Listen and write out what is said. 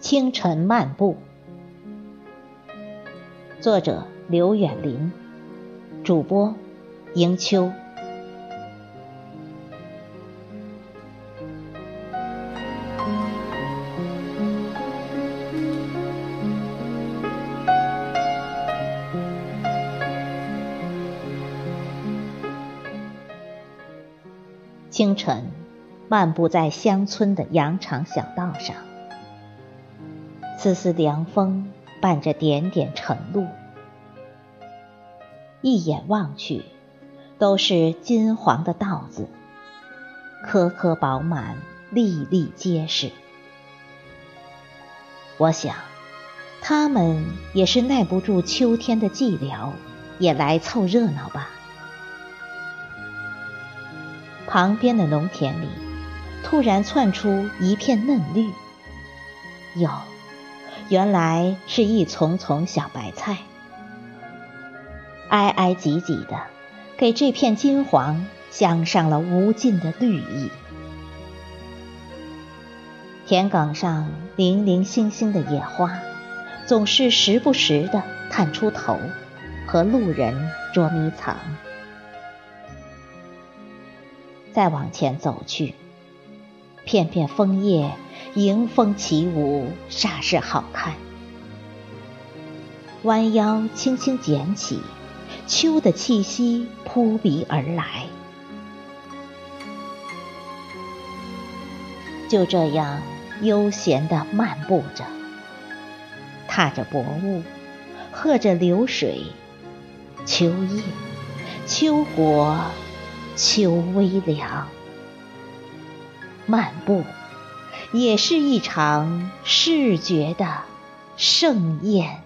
清晨漫步，作者刘远林，主播迎秋。清晨，漫步在乡村的羊肠小道上。丝丝凉风伴着点点晨露，一眼望去，都是金黄的稻子，颗颗饱满，粒粒结实。我想，他们也是耐不住秋天的寂寥，也来凑热闹吧。旁边的农田里，突然窜出一片嫩绿，哟。原来是一丛丛小白菜，挨挨挤挤的，给这片金黄镶上了无尽的绿意。田埂上零零星星的野花，总是时不时的探出头，和路人捉迷藏。再往前走去，片片枫叶。迎风起舞，煞是好看。弯腰轻轻捡起，秋的气息扑鼻而来。就这样悠闲地漫步着，踏着薄雾，喝着流水，秋叶，秋果，秋微凉，漫步。也是一场视觉的盛宴。